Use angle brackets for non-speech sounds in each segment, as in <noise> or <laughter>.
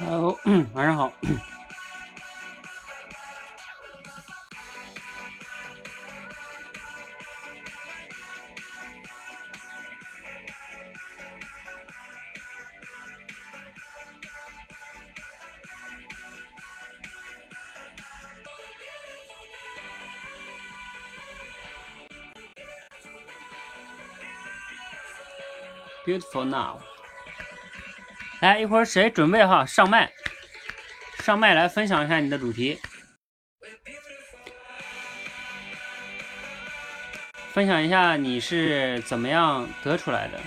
Hello，晚上好。Beautiful now。 来，一会儿谁准备哈上麦？上麦来分享一下你的主题，分享一下你是怎么样得出来的。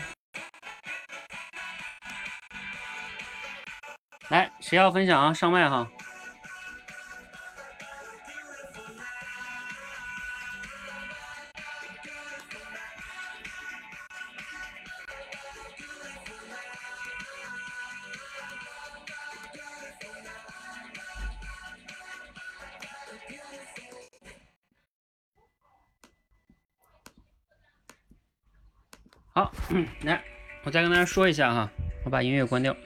来，谁要分享啊？上麦哈。来，我再跟大家说一下哈，我把音乐关掉。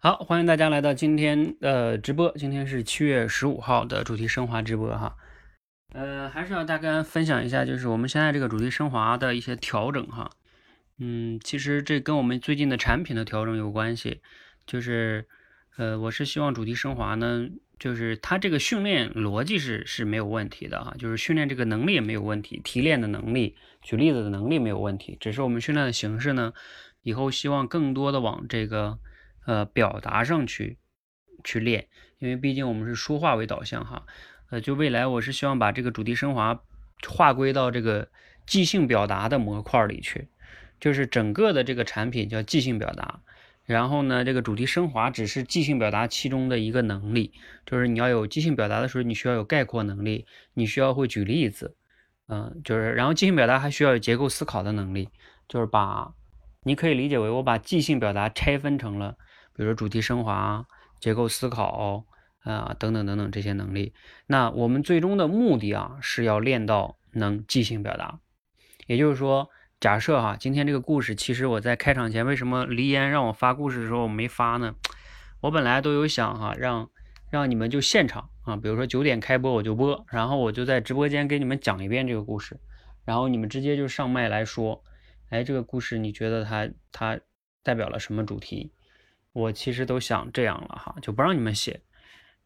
好，欢迎大家来到今天的直播，今天是七月十五号的主题升华直播哈。呃，还是要大家分享一下，就是我们现在这个主题升华的一些调整哈。嗯，其实这跟我们最近的产品的调整有关系，就是呃，我是希望主题升华呢。就是它这个训练逻辑是是没有问题的哈，就是训练这个能力也没有问题，提炼的能力、举例子的能力没有问题，只是我们训练的形式呢，以后希望更多的往这个呃表达上去去练，因为毕竟我们是说话为导向哈，呃，就未来我是希望把这个主题升华划归到这个即兴表达的模块里去，就是整个的这个产品叫即兴表达。然后呢，这个主题升华只是即兴表达其中的一个能力，就是你要有即兴表达的时候，你需要有概括能力，你需要会举例子，嗯，就是然后即兴表达还需要有结构思考的能力，就是把你可以理解为我把即兴表达拆分成了，比如说主题升华、结构思考啊等等等等这些能力。那我们最终的目的啊是要练到能即兴表达，也就是说。假设哈，今天这个故事，其实我在开场前为什么黎烟让我发故事的时候我没发呢？我本来都有想哈，让让你们就现场啊，比如说九点开播我就播，然后我就在直播间给你们讲一遍这个故事，然后你们直接就上麦来说，哎，这个故事你觉得它它代表了什么主题？我其实都想这样了哈，就不让你们写，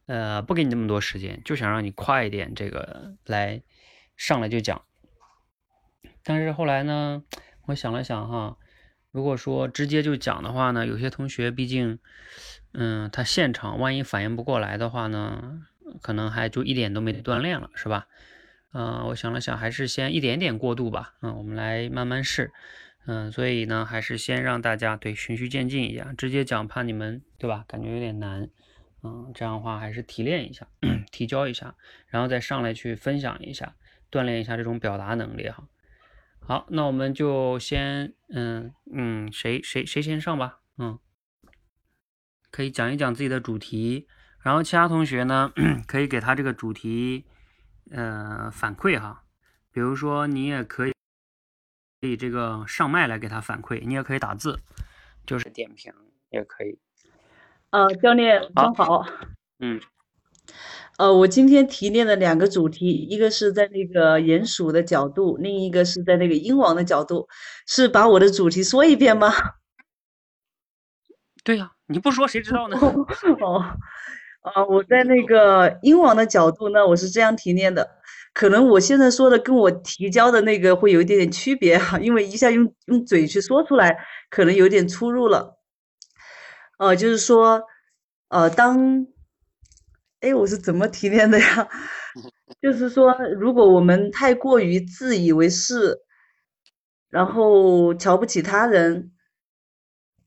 呃，不给你那么多时间，就想让你快一点这个来上来就讲。但是后来呢，我想了想哈，如果说直接就讲的话呢，有些同学毕竟，嗯，他现场万一反应不过来的话呢，可能还就一点都没锻炼了，是吧？嗯，我想了想，还是先一点点过渡吧。嗯，我们来慢慢试。嗯，所以呢，还是先让大家对循序渐进一下，直接讲怕你们对吧？感觉有点难。嗯，这样的话还是提炼一下，<clears throat> 提交一下，然后再上来去分享一下，锻炼一下这种表达能力哈。好，那我们就先，嗯嗯，谁谁谁先上吧，嗯，可以讲一讲自己的主题，然后其他同学呢，<clears throat> 可以给他这个主题，呃，反馈哈，比如说你也可以，可以这个上麦来给他反馈，你也可以打字，就是点评也可以。呃，教练，中好。嗯。<laughs> 呃，我今天提炼了两个主题，一个是在那个鼹鼠的角度，另一个是在那个鹰王的角度，是把我的主题说一遍吗？<laughs> 对呀，你不说谁知道呢？<laughs> 哦，啊，我在那个鹰王的角度呢，我是这样提炼的：可能我现在说的跟我提交的那个会有一点点区别哈，因为一下用用嘴去说出来，可能有点出入了。呃，就是说，呃，当，哎，我是怎么提炼的呀？<laughs> 就是说，如果我们太过于自以为是，然后瞧不起他人，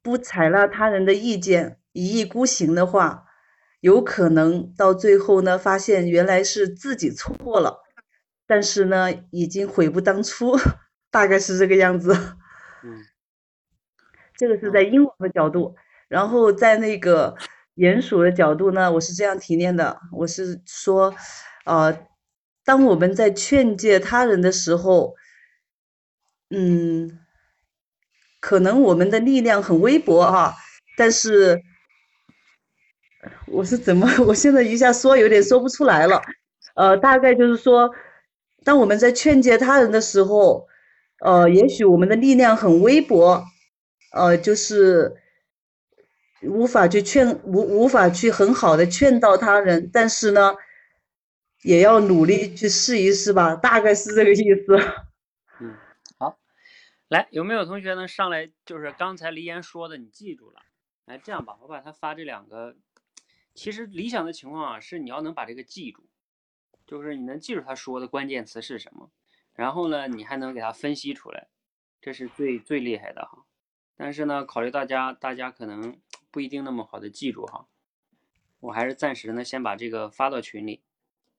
不采纳他人的意见，一意孤行的话，有可能到最后呢，发现原来是自己错了，但是呢，已经悔不当初，大概是这个样子。嗯，这个是在英文的角度。然后在那个鼹鼠的角度呢，我是这样提炼的，我是说，呃，当我们在劝诫他人的时候，嗯，可能我们的力量很微薄哈，但是我是怎么，我现在一下说有点说不出来了，呃，大概就是说，当我们在劝诫他人的时候，呃，也许我们的力量很微薄，呃，就是。无法去劝无无法去很好的劝导他人，但是呢，也要努力去试一试吧，大概是这个意思。嗯，好，来，有没有同学能上来？就是刚才黎岩说的，你记住了。来，这样吧，我把他发这两个。其实理想的情况啊，是你要能把这个记住，就是你能记住他说的关键词是什么，然后呢，你还能给他分析出来，这是最最厉害的哈。但是呢，考虑大家，大家可能。不一定那么好的记住哈，我还是暂时呢先把这个发到群里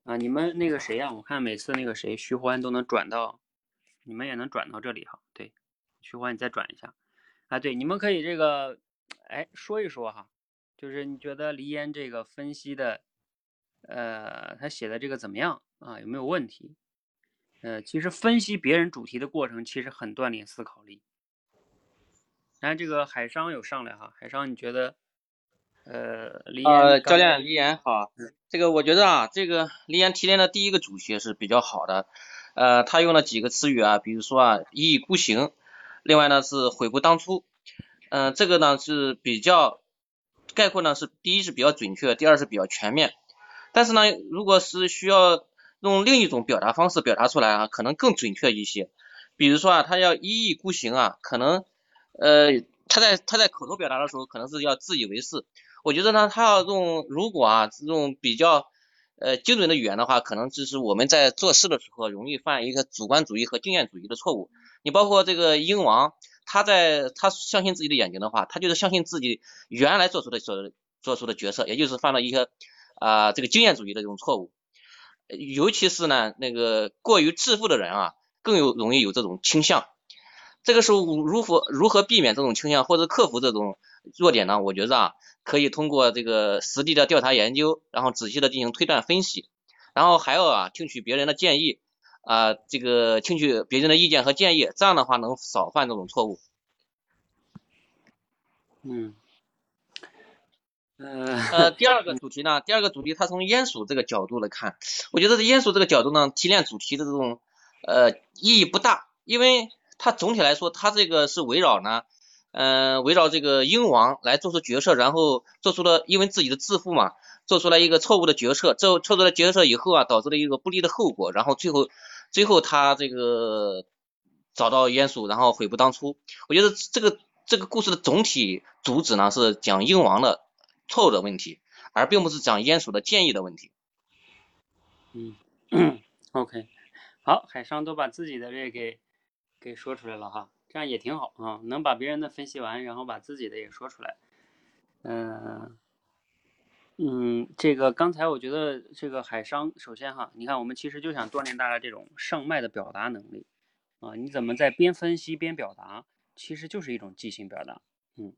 啊，你们那个谁呀？我看每次那个谁徐欢都能转到，你们也能转到这里哈。对，徐欢你再转一下啊。对，你们可以这个哎说一说哈，就是你觉得黎烟这个分析的，呃，他写的这个怎么样啊？有没有问题？呃，其实分析别人主题的过程其实很锻炼思考力。看这个海商有上来哈，海商你觉得，呃，黎呃，教练李岩好，这个我觉得啊，这个李岩提炼的第一个主题是比较好的，呃，他用了几个词语啊，比如说啊，一意孤行，另外呢是悔不当初，嗯，这个呢是比较概括呢是第一是比较准确，第二是比较全面，但是呢，如果是需要用另一种表达方式表达出来啊，可能更准确一些，比如说啊，他要一意孤行啊，可能。呃，他在他在口头表达的时候，可能是要自以为是。我觉得呢，他要用如果啊用比较呃精准的语言的话，可能就是我们在做事的时候容易犯一个主观主义和经验主义的错误。你包括这个鹰王，他在他相信自己的眼睛的话，他就是相信自己原来做出的所做出的决策，也就是犯了一个啊这个经验主义的这种错误。尤其是呢那个过于自负的人啊，更有容易有这种倾向。这个时候如何如何避免这种倾向或者克服这种弱点呢？我觉得啊，可以通过这个实地的调查研究，然后仔细的进行推断分析，然后还要啊听取别人的建议啊，这个听取别人的意见和建议，这样的话能少犯这种错误。嗯，呃，第二个 <laughs> 主题呢，第二个主题，它从鼹鼠这个角度来看，我觉得鼹鼠这个角度呢，提炼主题的这种呃意义不大，因为。它总体来说，它这个是围绕呢，嗯，围绕这个鹰王来做出决策，然后做出了因为自己的自负嘛，做出了一个错误的决策，做错出了决策以后啊，导致了一个不利的后果，然后最后最后他这个找到鼹鼠，然后悔不当初。我觉得这个这个故事的总体主旨呢是讲鹰王的错误的问题，而并不是讲鼹鼠的建议的问题。嗯，<coughs> OK，好，海商都把自己的这给。给说出来了哈，这样也挺好啊，能把别人的分析完，然后把自己的也说出来。嗯嗯，这个刚才我觉得这个海商，首先哈，你看我们其实就想锻炼大家这种上麦的表达能力啊，你怎么在边分析边表达，其实就是一种即兴表达。嗯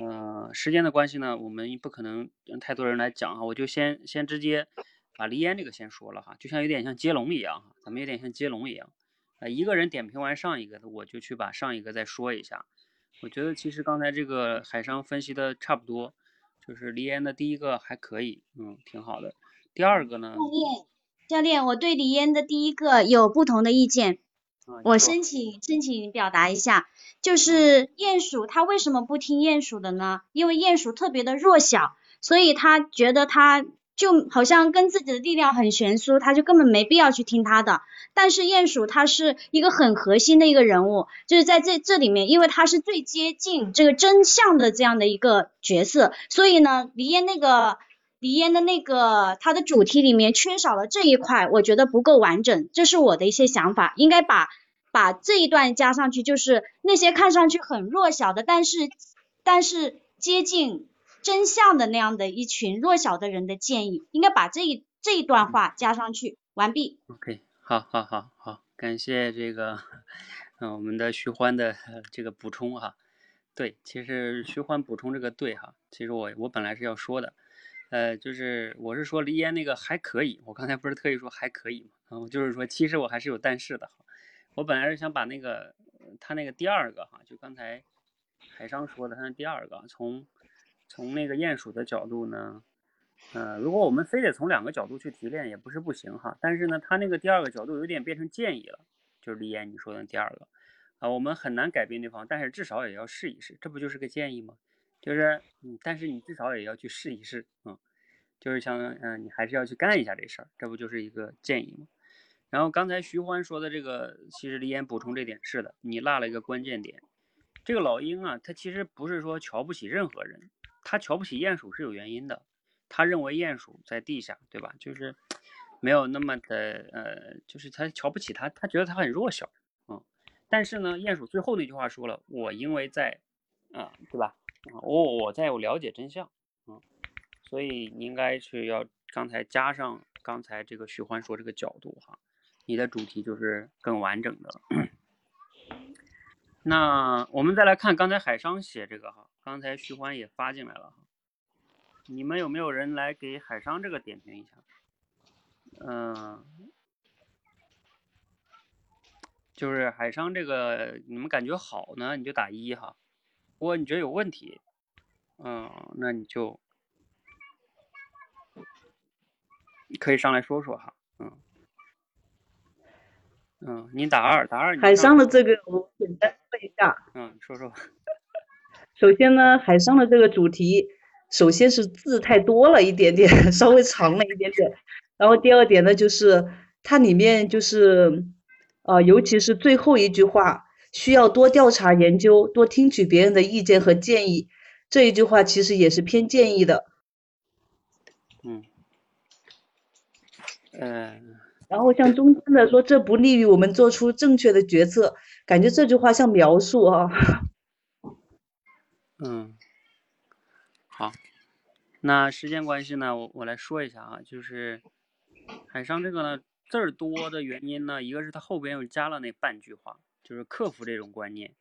嗯，时间的关系呢，我们不可能太多人来讲哈，我就先先直接把黎烟这个先说了哈，就像有点像接龙一样哈，咱们有点像接龙一样。啊，一个人点评完上一个的，我就去把上一个再说一下。我觉得其实刚才这个海商分析的差不多，就是黎烟的第一个还可以，嗯，挺好的。第二个呢？教练，教练，我对黎烟的第一个有不同的意见，我申请申请表达一下，就是鼹鼠它为什么不听鼹鼠的呢？因为鼹鼠特别的弱小，所以他觉得他就好像跟自己的力量很悬殊，他就根本没必要去听他的。但是鼹鼠他是一个很核心的一个人物，就是在这这里面，因为他是最接近这个真相的这样的一个角色，所以呢，黎烟那个黎烟的那个他的主题里面缺少了这一块，我觉得不够完整，这是我的一些想法，应该把把这一段加上去，就是那些看上去很弱小的，但是但是接近。真相的那样的一群弱小的人的建议，应该把这一这一段话加上去。完毕。OK，好，好，好，好，感谢这个，嗯，我们的徐欢的这个补充哈。对，其实徐欢补充这个对哈。其实我我本来是要说的，呃，就是我是说黎烟那个还可以，我刚才不是特意说还可以嘛，然嗯，就是说其实我还是有但是的哈。我本来是想把那个他那个第二个哈，就刚才海商说的他那第二个从。从那个鼹鼠的角度呢，呃，如果我们非得从两个角度去提炼，也不是不行哈。但是呢，他那个第二个角度有点变成建议了，就是李岩你说的第二个啊，我们很难改变对方，但是至少也要试一试，这不就是个建议吗？就是，嗯，但是你至少也要去试一试，嗯，就是像，嗯，你还是要去干一下这事儿，这不就是一个建议吗？然后刚才徐欢说的这个，其实李岩补充这点是的，你落了一个关键点，这个老鹰啊，他其实不是说瞧不起任何人。他瞧不起鼹鼠是有原因的，他认为鼹鼠在地下，对吧？就是 <tsk> 没有那么的，呃，就是他瞧不起他，他觉得他很弱小，嗯。但是呢，鼹鼠最后那句话说了，我因为在，啊，对吧？我我在我了解真相，嗯。所以你应该是要刚才加上刚才这个徐欢说这个角度哈，你的主题就是更完整的。那我们再来看刚才海商写这个哈，刚才徐欢也发进来了哈，你们有没有人来给海商这个点评一下？嗯，就是海商这个你们感觉好呢，你就打一哈；如果你觉得有问题，嗯，那你就可以上来说说哈，嗯。嗯，你打二，打二。海商的这个我简单说一下。嗯，说说吧。<laughs> 首先呢，海商的这个主题，首先是字太多了一点点，<laughs> 稍微长了一点点。然后第二点呢，就是它里面就是，呃，尤其是最后一句话，需要多调查研究，多听取别人的意见和建议。这一句话其实也是偏建议的。嗯。嗯。然后像中间的说，这不利于我们做出正确的决策，感觉这句话像描述啊。嗯，好，那时间关系呢，我我来说一下啊，就是海上这个呢字儿多的原因呢，一个是它后边又加了那半句话，就是克服这种观念。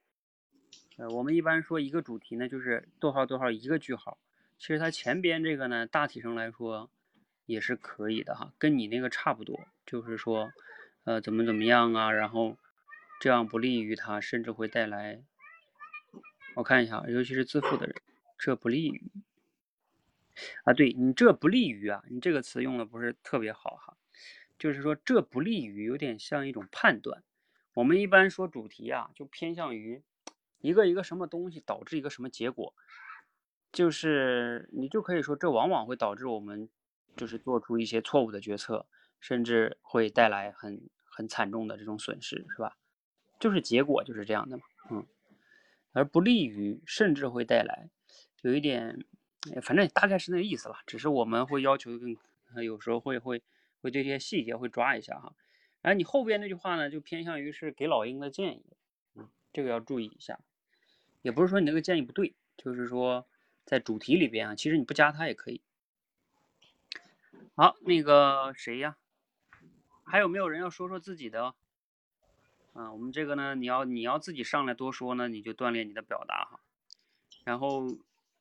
呃，我们一般说一个主题呢，就是逗号逗号一个句号，其实它前边这个呢，大体上来说。也是可以的哈，跟你那个差不多，就是说，呃，怎么怎么样啊，然后这样不利于他，甚至会带来，我看一下，尤其是自负的人，这不利于啊，对你这不利于啊，你这个词用的不是特别好哈，就是说这不利于，有点像一种判断。我们一般说主题啊，就偏向于一个一个什么东西导致一个什么结果，就是你就可以说这往往会导致我们。就是做出一些错误的决策，甚至会带来很很惨重的这种损失，是吧？就是结果就是这样的嘛，嗯，而不利于，甚至会带来，有一点，反正大概是那个意思吧。只是我们会要求更，有时候会会会对这些细节会抓一下哈。然后你后边那句话呢，就偏向于是给老鹰的建议，嗯，这个要注意一下。也不是说你那个建议不对，就是说在主题里边啊，其实你不加它也可以。好，那个谁呀？还有没有人要说说自己的？啊，我们这个呢，你要你要自己上来多说呢，你就锻炼你的表达哈。然后，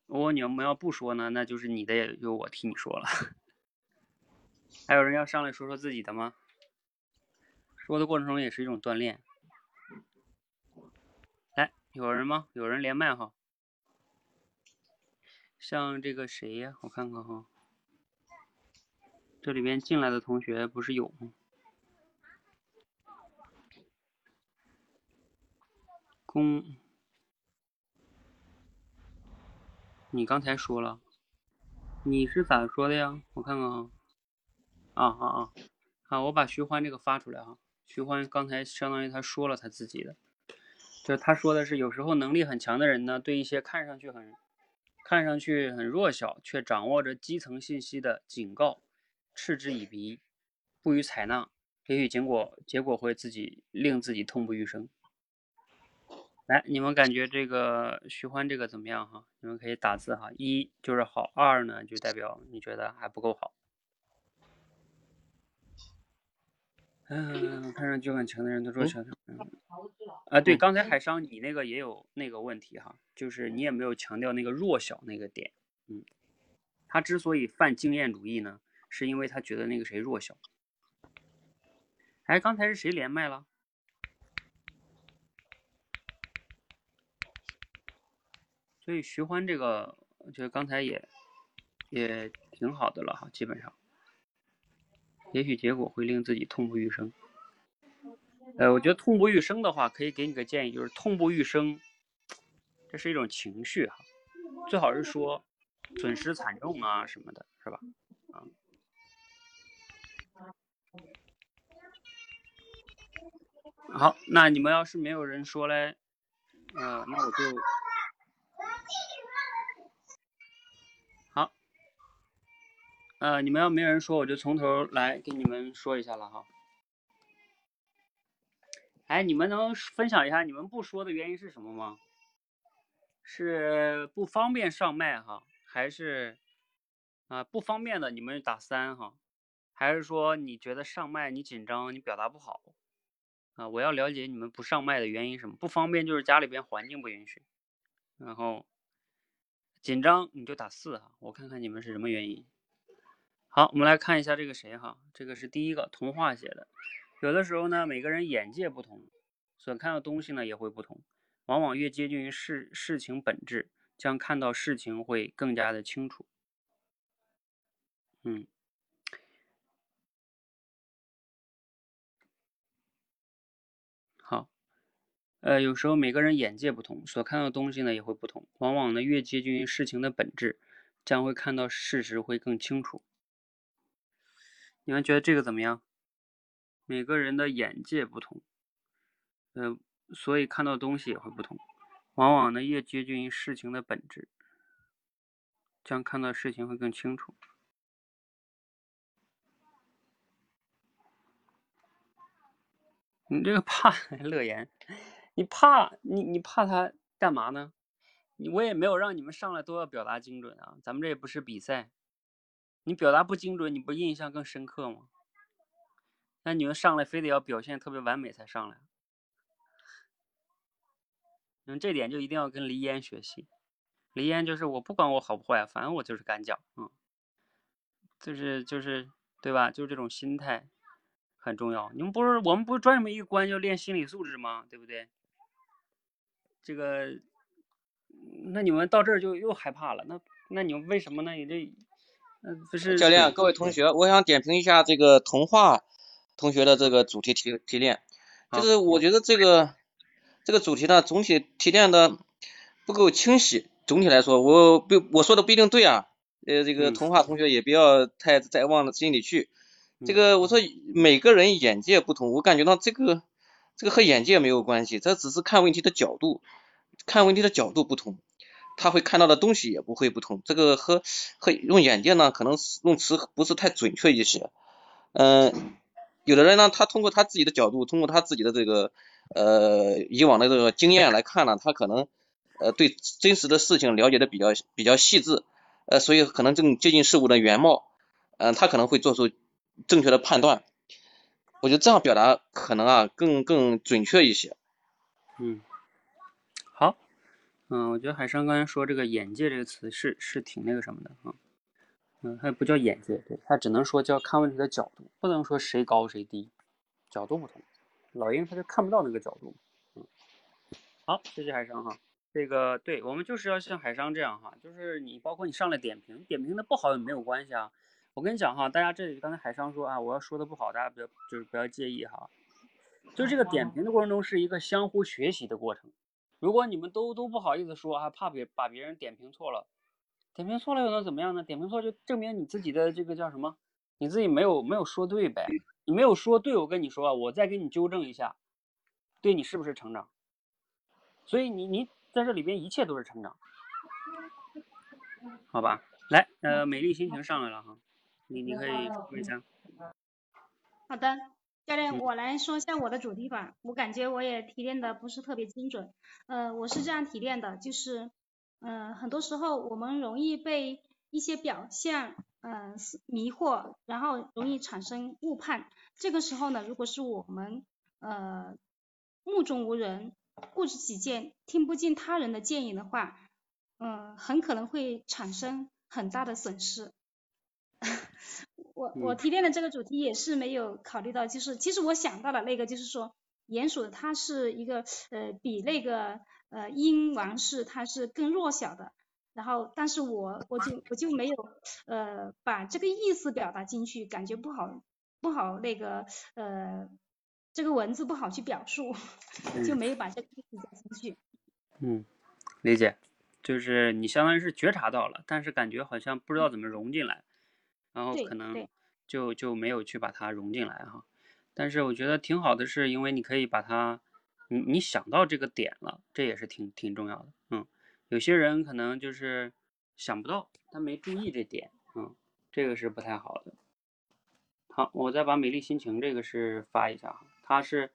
如果你们要不说呢，那就是你的也就我替你说了。<laughs> 还有人要上来说说自己的吗？说的过程中也是一种锻炼。来，有人吗？有人连麦哈？像这个谁呀？我看看哈。这里边进来的同学不是有吗？公，你刚才说了，你是咋说的呀？我看看啊，啊啊啊，好，我把徐欢这个发出来哈。徐欢刚才相当于他说了他自己的，就是他说的是有时候能力很强的人呢，对一些看上去很看上去很弱小却掌握着基层信息的警告嗤之以鼻，不予采纳，也许结果结果会自己令自己痛不欲生。来，你们感觉这个徐欢这个怎么样哈？你们可以打字哈，一就是好，二呢就代表你觉得还不够好。嗯，看上去很强的人都说强。啊，对，刚才海商你那个也有那个问题哈，就是你也没有强调那个弱小那个点。嗯，他之所以犯经验主义呢，是因为他觉得那个谁弱小。哎，刚才是谁连麦了？所以徐欢这个，我觉得刚才也也挺好的了哈，基本上，也许结果会令自己痛不欲生。呃，我觉得痛不欲生的话，可以给你个建议，就是痛不欲生，这是一种情绪哈，最好是说损失惨重啊什么的，是吧？啊，好，那你们要是没有人说嘞，呃，那我就。好呃，你们要没有人说，我就从头来给你们说一下了哈。哎，你们能分享一下你们不说的原因是什么吗？是不方便上麦哈，还是啊不方便的？你们打三哈，还是说你觉得上麦你紧张，你表达不好啊？我要了解你们不上麦的原因什么？不方便就是家里边环境不允许，然后紧张你就打四哈，我看看你们是什么原因。好，我们来看一下这个谁哈，这个是第一个童话写的。有的时候呢，每个人眼界不同，所看到东西呢也会不同。往往越接近于事事情本质，将看到事情会更加的清楚。嗯，好，呃，有时候每个人眼界不同，所看到的东西呢也会不同。往往呢越接近于事情的本质，将会看到事实会更清楚。你们觉得这个怎么样？每个人的眼界不同，呃，所以看到东西也会不同。往往呢，越接近于事情的本质，将看到事情会更清楚。你这个 <laughs> 怕乐言，你怕你你怕他干嘛呢？你我也没有让你们上来都要表达精准啊，咱们这也不是比赛。你表达不精准，你不印象更深刻吗？那你们上来非得要表现特别完美才上来？嗯，这点就一定要跟黎烟学习。黎烟就是我不管我好不坏，反正我就是敢讲，嗯，就是就是对吧？就是这种心态很重要。你们不是我们不是专门一个关就练心理素质吗？对不对？这个，那你们到这儿就又害怕了。那那你们为什么呢？你这。不是教练，各位同学，我想点评一下这个童话同学的这个主题提提炼，就是我觉得这个这个主题呢，总体提炼的不够清晰。总体来说，我不我说的不一定对啊，呃，这个童话同学也不要太再往心里去。这个我说每个人眼界不同，我感觉到这个这个和眼界没有关系，这只是看问题的角度，看问题的角度不同。他会看到的东西也不会不同，这个和和用眼界呢，可能用词不是太准确一些。嗯，有的人呢，他通过他自己的角度，通过他自己的这个呃以往的这个经验来看呢，他可能呃对真实的事情了解的比较比较细致，呃，所以可能更接近事物的原貌，嗯，他可能会做出正确的判断。我觉得这样表达可能啊更更准确一些。嗯。好。嗯，我觉得海商刚才说这个“眼界”这个词是是挺那个什么的啊，嗯，它不叫眼界，对，它只能说叫看问题的角度，不能说谁高谁低，角度不同。老鹰他就看不到那个角度，嗯，好，谢谢海商哈，这个对我们就是要像海商这样哈，就是你包括你上来点评，点评的不好也没有关系啊。我跟你讲哈，大家这里刚才海商说啊，我要说的不好，大家不要就是不要介意哈，就这个点评的过程中是一个相互学习的过程。如果你们都都不好意思说啊，怕别把别人点评错了，点评错了又能怎么样呢？点评错就证明你自己的这个叫什么？你自己没有没有说对呗？你没有说对，我跟你说啊，我再给你纠正一下，对你是不是成长？所以你你在这里边一切都是成长，好吧？来，呃，美丽心情上来了哈，你你可以说一下。好的，教练，我来说一下我的主题吧。我感觉我也提炼的不是特别精准。呃，我是这样提炼的，就是，嗯，很多时候我们容易被一些表象，嗯，迷惑，然后容易产生误判。这个时候呢，如果是我们，呃，目中无人。固执己见，听不进他人的建议的话，嗯，很可能会产生很大的损失。<laughs> 我我提炼的这个主题也是没有考虑到，就是其实我想到了那个，就是说鼹鼠它是一个呃比那个呃鹰王氏它是更弱小的，然后但是我我就我就没有呃把这个意思表达进去，感觉不好不好那个呃。这个文字不好去表述，<laughs> 就没有把这个意思加进去。嗯，理解，就是你相当于是觉察到了，但是感觉好像不知道怎么融进来，然后可能就就没有去把它融进来哈。但是我觉得挺好的，是因为你可以把它，你你想到这个点了，这也是挺挺重要的。嗯，有些人可能就是想不到，他没注意这点，嗯，这个是不太好的。好，我再把美丽心情这个是发一下哈。他是，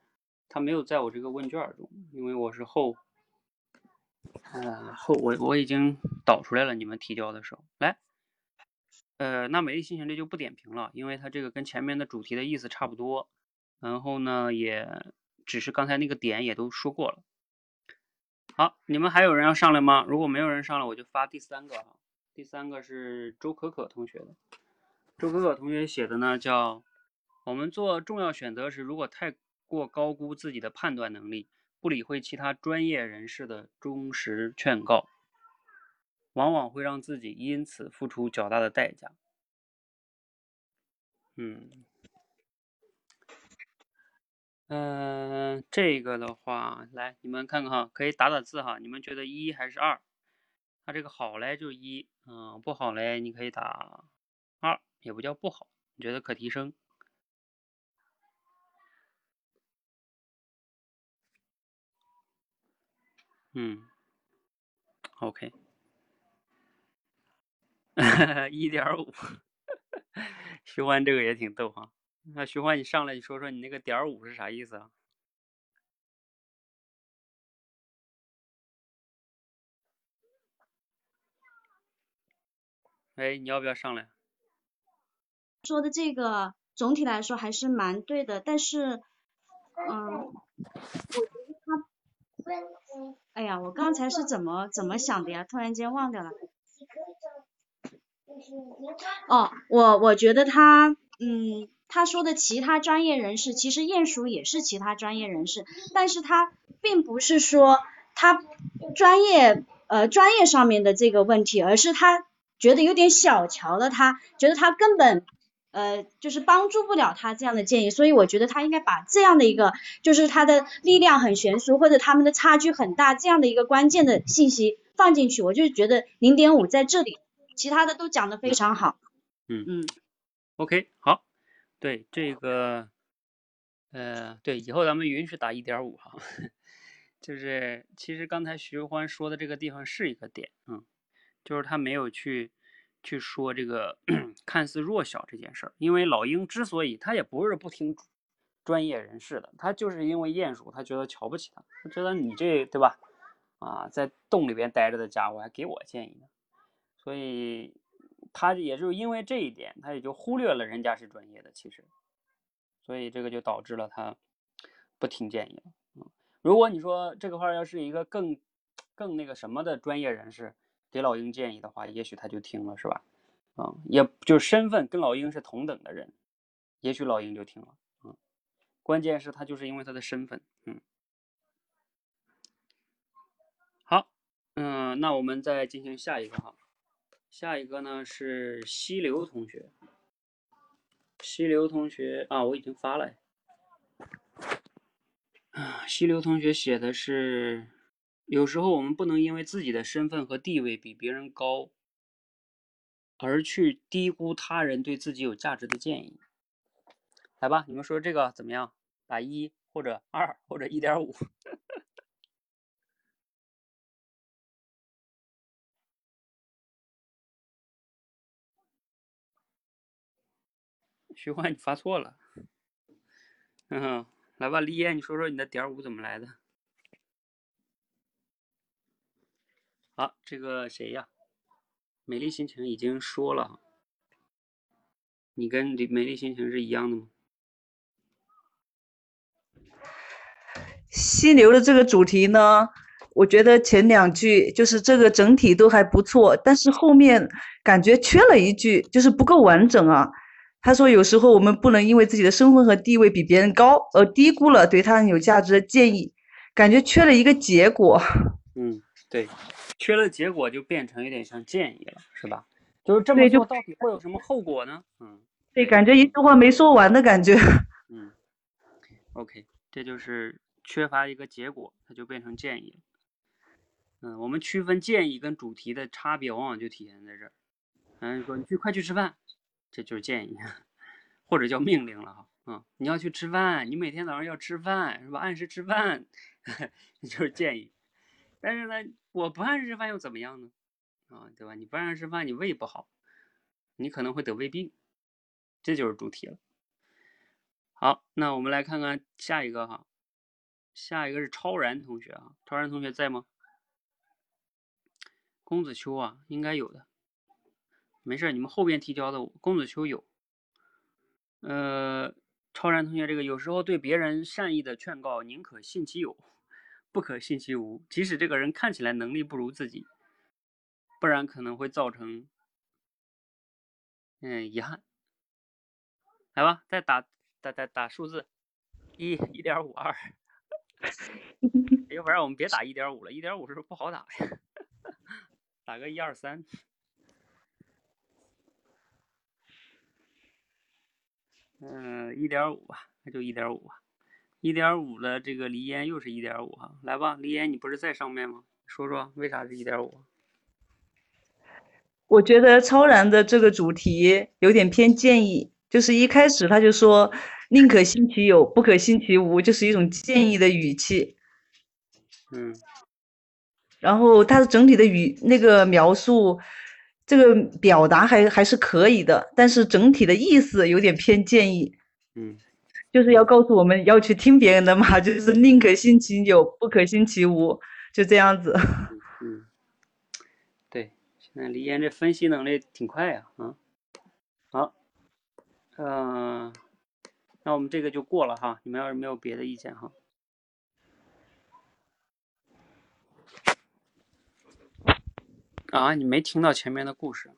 他没有在我这个问卷中，因为我是后，呃后我我已经导出来了，你们提交的时候来，呃那美丽心情这就不点评了，因为它这个跟前面的主题的意思差不多，然后呢也只是刚才那个点也都说过了。好，你们还有人要上来吗？如果没有人上来，我就发第三个哈，第三个是周可可同学的，周可可同学写的呢叫。我们做重要选择时，如果太过高估自己的判断能力，不理会其他专业人士的忠实劝告，往往会让自己因此付出较大的代价。嗯，嗯，这个的话，来你们看看哈，可以打打字哈。你们觉得一还是二？它这个好嘞就一，嗯，不好嘞你可以打二，也不叫不好，你觉得可提升？嗯，OK，<laughs> 一点五，徐欢这个也挺逗哈。那徐欢，你上来你说说你那个点五是啥意思啊？哎，你要不要上来？说的这个总体来说还是蛮对的，但是，嗯，我觉得他。哎呀，我刚才是怎么怎么想的呀？突然间忘掉了。哦，我我觉得他，嗯，他说的其他专业人士，其实鼹鼠也是其他专业人士，但是他并不是说他专业呃专业上面的这个问题，而是他觉得有点小瞧了他，觉得他根本。呃，就是帮助不了他这样的建议，所以我觉得他应该把这样的一个，就是他的力量很悬殊或者他们的差距很大这样的一个关键的信息放进去，我就觉得零点五在这里，其他的都讲的非常好。嗯嗯，OK，好，对这个，呃，对，以后咱们允许打一点五哈，<laughs> 就是其实刚才徐欢说的这个地方是一个点，嗯，就是他没有去。去说这个 <coughs> 看似弱小这件事儿，因为老鹰之所以他也不是不听专业人士的，他就是因为鼹鼠他觉得瞧不起他，他觉得你这对吧？啊，在洞里边待着的家伙还给我建议呢，所以他也就因为这一点，他也就忽略了人家是专业的，其实，所以这个就导致了他不听建议了。嗯，如果你说这个话要是一个更更那个什么的专业人士。给老鹰建议的话，也许他就听了，是吧？啊，也就是身份跟老鹰是同等的人，也许老鹰就听了。嗯，关键是他就是因为他的身份。嗯，好，嗯，那我们再进行下一个哈，下一个呢是溪流同学。溪流同学啊，我已经发了。啊，溪流同学写的是。有时候我们不能因为自己的身份和地位比别人高，而去低估他人对自己有价值的建议。来吧，你们说这个怎么样？打一或者二或者一点五？徐欢，你发错了。嗯，来吧，李艳，你说说你的点五怎么来的？好，这个谁呀？美丽心情已经说了，你跟美丽心情是一样的吗？犀牛的这个主题呢，我觉得前两句就是这个整体都还不错，但是后面感觉缺了一句，就是不够完整啊。他说有时候我们不能因为自己的身份和地位比别人高而低估了对他人有价值的建议，感觉缺了一个结果。<laughs> 嗯，对，缺了结果就变成有点像建议了，是吧？就是这么做到底会有什么后果呢？嗯，对，感觉一句话没说完的感觉。<laughs> 嗯，OK，这就是缺乏一个结果，它就变成建议了。嗯，我们区分建议跟主题的差别，往往就体现在这儿。嗯，说你去快去吃饭。这就是建议，<laughs> 或者叫命令了哈。嗯，你要去吃饭，你每天早上要吃饭，是吧？按时吃饭，<laughs> 就是建议。但是呢，我不按时吃饭又怎么样呢？啊，对吧？你不按时吃饭，你胃不好，你可能会得胃病。这就是主题了。好，那我们来看看下一个哈。下一个是超然同学啊，超然同学在吗？公子秋啊，应该有的。没事，你们后边提交的公子秋有。呃，超然同学，这个有时候对别人善意的劝告，宁可信其有，不可信其无。即使这个人看起来能力不如自己，不然可能会造成嗯遗憾。来吧，再打打打打数字，一一点五二。<laughs> 要不然我们别打一点五了，一点五是不是不好打呀？<laughs> 打个一二三。嗯，一点五吧，那就一点五吧。一点五的这个梨烟又是一点五哈，来吧，梨烟，你不是在上面吗？说说为啥是一点五？我觉得超然的这个主题有点偏建议，就是一开始他就说宁可信其有，不可信其无，就是一种建议的语气。嗯。然后他的整体的语那个描述。这个表达还还是可以的，但是整体的意思有点偏建议，嗯，就是要告诉我们要去听别人的嘛，<laughs> 就是宁可信其有，不可信其无，就这样子。<laughs> 嗯，对，现在李岩这分析能力挺快呀，啊，好，嗯，那我们这个就过了哈，你们要是没有别的意见哈。啊，你没听到前面的故事？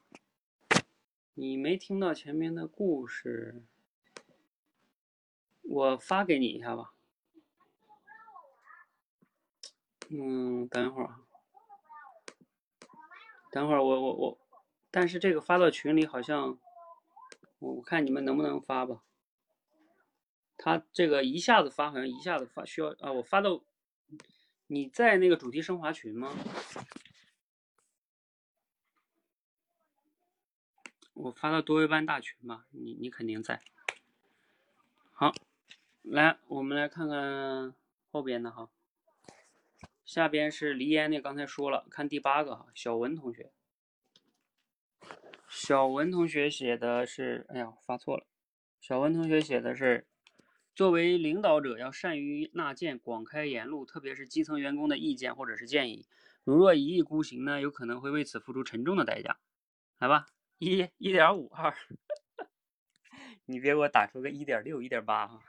你没听到前面的故事？我发给你一下吧。嗯，等会儿，等会儿我我我，但是这个发到群里好像，我我看你们能不能发吧。他这个一下子发好像一下子发需要啊，我发到你在那个主题升华群吗？我发到多维班大群吧，你你肯定在。好，来，我们来看看后边的哈。下边是黎烟那刚才说了，看第八个哈，小文同学。小文同学写的是，哎呀，发错了。小文同学写的是，作为领导者要善于纳谏，广开言路，特别是基层员工的意见或者是建议。如若一意孤行呢，有可能会为此付出沉重的代价。来吧。一一点五二，<laughs> 你别给我打出个一点六、一点八哈。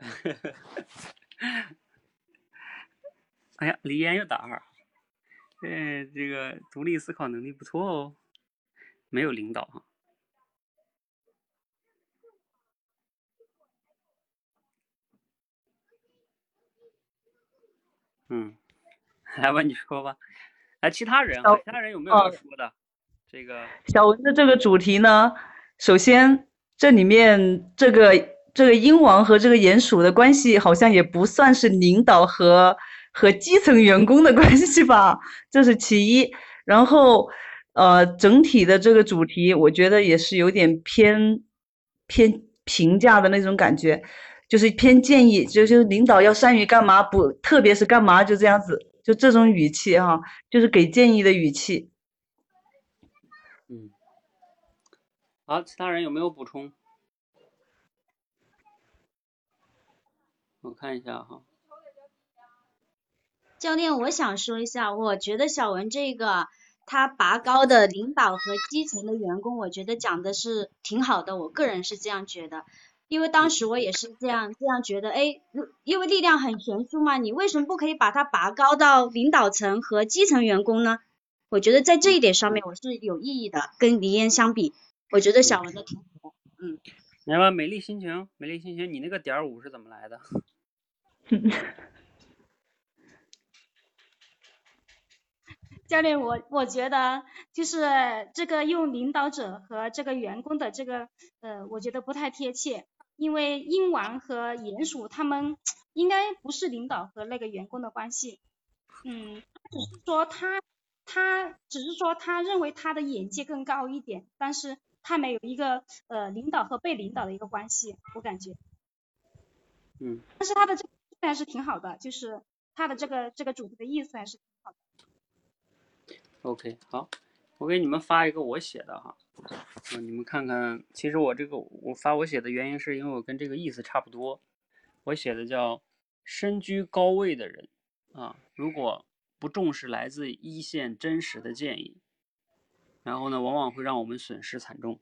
<laughs> 哎呀，李岩又打二，嗯，这个独立思考能力不错哦，没有领导哈。嗯，<laughs> 来吧，你说吧。来，其他人其他人有没有要说的？这个小文的这个主题呢，首先这里面这个这个鹰王和这个鼹鼠的关系好像也不算是领导和和基层员工的关系吧，这是其一。然后呃，整体的这个主题，我觉得也是有点偏偏评价的那种感觉，就是偏建议，就是领导要善于干嘛，不特别是干嘛，就这样子，就这种语气哈，就是给建议的语气。嗯，好，其他人有没有补充？我看一下哈。教练，我想说一下，我觉得小文这个他拔高的领导和基层的员工，我觉得讲的是挺好的，我个人是这样觉得，因为当时我也是这样这样觉得，哎，因为力量很悬殊嘛，你为什么不可以把它拔高到领导层和基层员工呢？我觉得在这一点上面我是有意义的，跟黎烟相比，我觉得小文的挺好，嗯。来吧，美丽心情，美丽心情，你那个点五是怎么来的？<laughs> 教练，我我觉得就是这个用领导者和这个员工的这个呃，我觉得不太贴切，因为鹰王和鼹鼠他们应该不是领导和那个员工的关系，嗯，只是说他他只是说他认为他的眼界更高一点，但是他没有一个呃领导和被领导的一个关系，我感觉，嗯，但是他的这个还是挺好的，就是他的这个这个主题的意思还是挺好的。OK，好，我给你们发一个我写的哈，嗯，你们看看，其实我这个我发我写的原因是因为我跟这个意思差不多，我写的叫身居高位的人啊，如果不重视来自一线真实的建议，然后呢，往往会让我们损失惨重。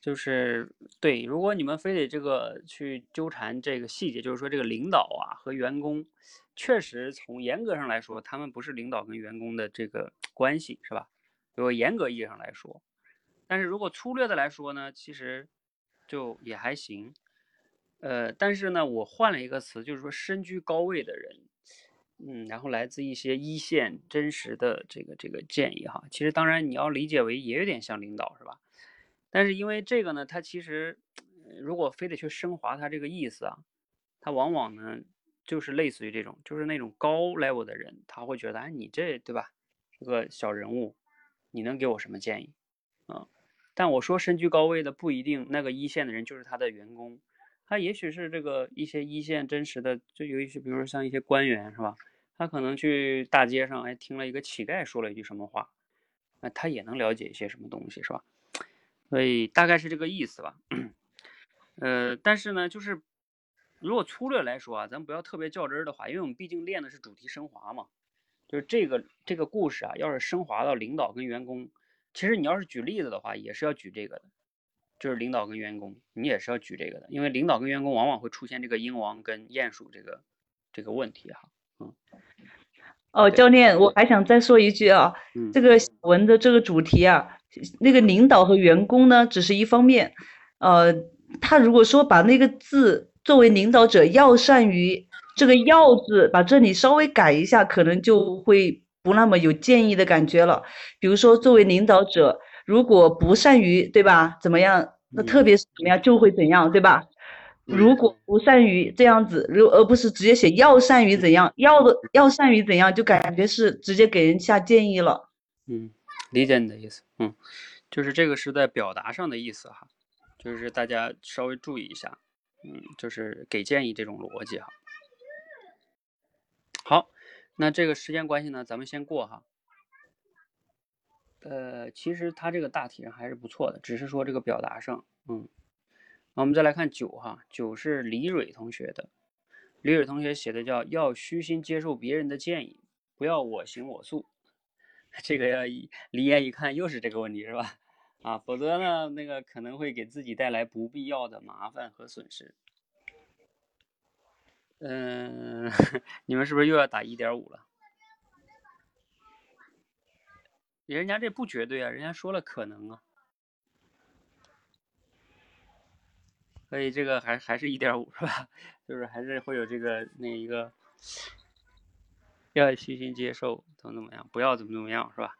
就是对，如果你们非得这个去纠缠这个细节，就是说这个领导啊和员工，确实从严格上来说，他们不是领导跟员工的这个关系，是吧？如果严格意义上来说，但是如果粗略的来说呢，其实就也还行。呃，但是呢，我换了一个词，就是说身居高位的人，嗯，然后来自一些一线真实的这个这个建议哈，其实当然你要理解为也有点像领导，是吧？但是因为这个呢，它其实如果非得去升华它这个意思啊，它往往呢就是类似于这种，就是那种高 level 的人，他会觉得，哎，你这对吧，是个小人物，你能给我什么建议啊？但我说身居高位的不一定那个一线的人就是他的员工，他也许是这个一些一线真实的，就有一些，比如说像一些官员是吧？他可能去大街上，哎，听了一个乞丐说了一句什么话，那他也能了解一些什么东西是吧？所以大概是这个意思吧，呃，但是呢，就是如果粗略来说啊，咱不要特别较真儿的话，因为我们毕竟练的是主题升华嘛，就是这个这个故事啊，要是升华到领导跟员工，其实你要是举例子的话，也是要举这个的，就是领导跟员工，你也是要举这个的，因为领导跟员工往往会出现这个鹰王跟鼹鼠这个这个问题哈，嗯。哦，教练，我还想再说一句啊，这个文的这个主题啊。那个领导和员工呢，只是一方面，呃，他如果说把那个字作为领导者要善于这个要字，把这里稍微改一下，可能就会不那么有建议的感觉了。比如说，作为领导者，如果不善于，对吧？怎么样？那特别是怎么样就会怎样，对吧？如果不善于这样子，如而不是直接写要善于怎样，要的要善于怎样，就感觉是直接给人下建议了。嗯。理解你的意思，嗯，就是这个是在表达上的意思哈，就是大家稍微注意一下，嗯，就是给建议这种逻辑哈。好，那这个时间关系呢，咱们先过哈。呃，其实他这个大体上还是不错的，只是说这个表达上，嗯。我们再来看九哈，九是李蕊同学的，李蕊同学写的叫要虚心接受别人的建议，不要我行我素。这个要一离眼一看又是这个问题是吧？啊，否则呢，那个可能会给自己带来不必要的麻烦和损失。嗯，<laughs> 你们是不是又要打一点五了？人家这不绝对啊，人家说了可能啊。所以这个还还是一点五是吧？就是还是会有这个那一个。要虚心接受，怎么怎么样？不要怎么怎么样，是吧？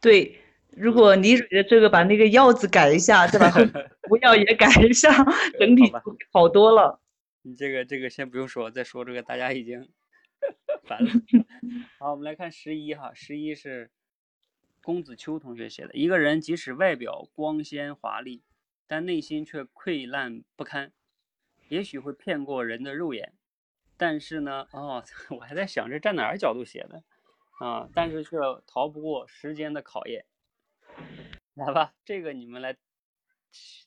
对，如果李蕊的这个把那个要字改一下，对吧 <laughs> 不要也改一下，整体好多了。你这个这个先不用说，再说这个大家已经 <laughs> 烦了。<laughs> 好，我们来看十一哈，十一是龚子秋同学写的。一个人即使外表光鲜华丽，但内心却溃烂不堪，也许会骗过人的肉眼，但是呢，哦，<laughs> 我还在想这站哪儿角度写的啊？但是却逃不过时间的考验。来吧，这个你们来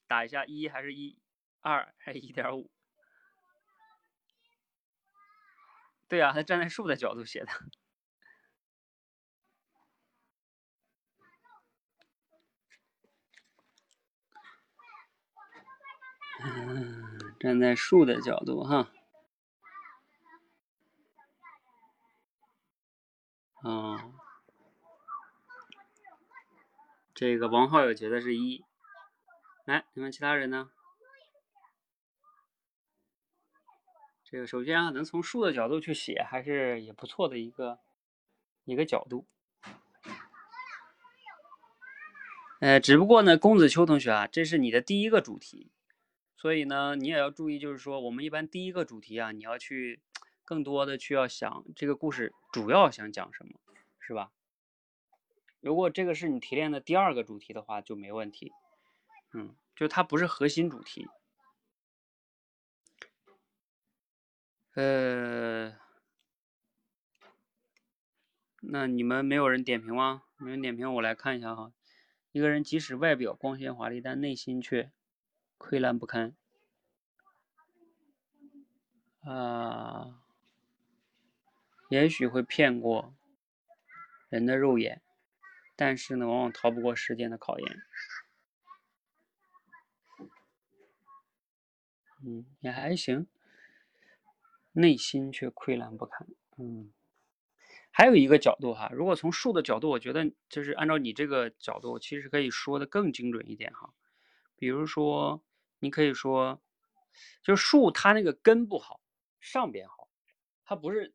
打一下一还是一二还是一点五？对啊，他站在树的角度写的。嗯，<laughs> 站在树的角度哈。哦，这个王浩友觉得是一。来，你们其他人呢？这个首先啊，能从树的角度去写，还是也不错的一个一个角度。呃，只不过呢，龚子秋同学啊，这是你的第一个主题，所以呢，你也要注意，就是说，我们一般第一个主题啊，你要去更多的去要想这个故事主要想讲什么，是吧？如果这个是你提炼的第二个主题的话，就没问题。嗯，就它不是核心主题。呃，那你们没有人点评吗？没人点评，我来看一下哈。一个人即使外表光鲜华丽，但内心却溃烂不堪。啊，也许会骗过人的肉眼，但是呢，往往逃不过时间的考验。嗯，也还行。内心却溃烂不堪。嗯，还有一个角度哈，如果从树的角度，我觉得就是按照你这个角度，其实可以说的更精准一点哈。比如说，你可以说，就树它那个根不好，上边好，它不是，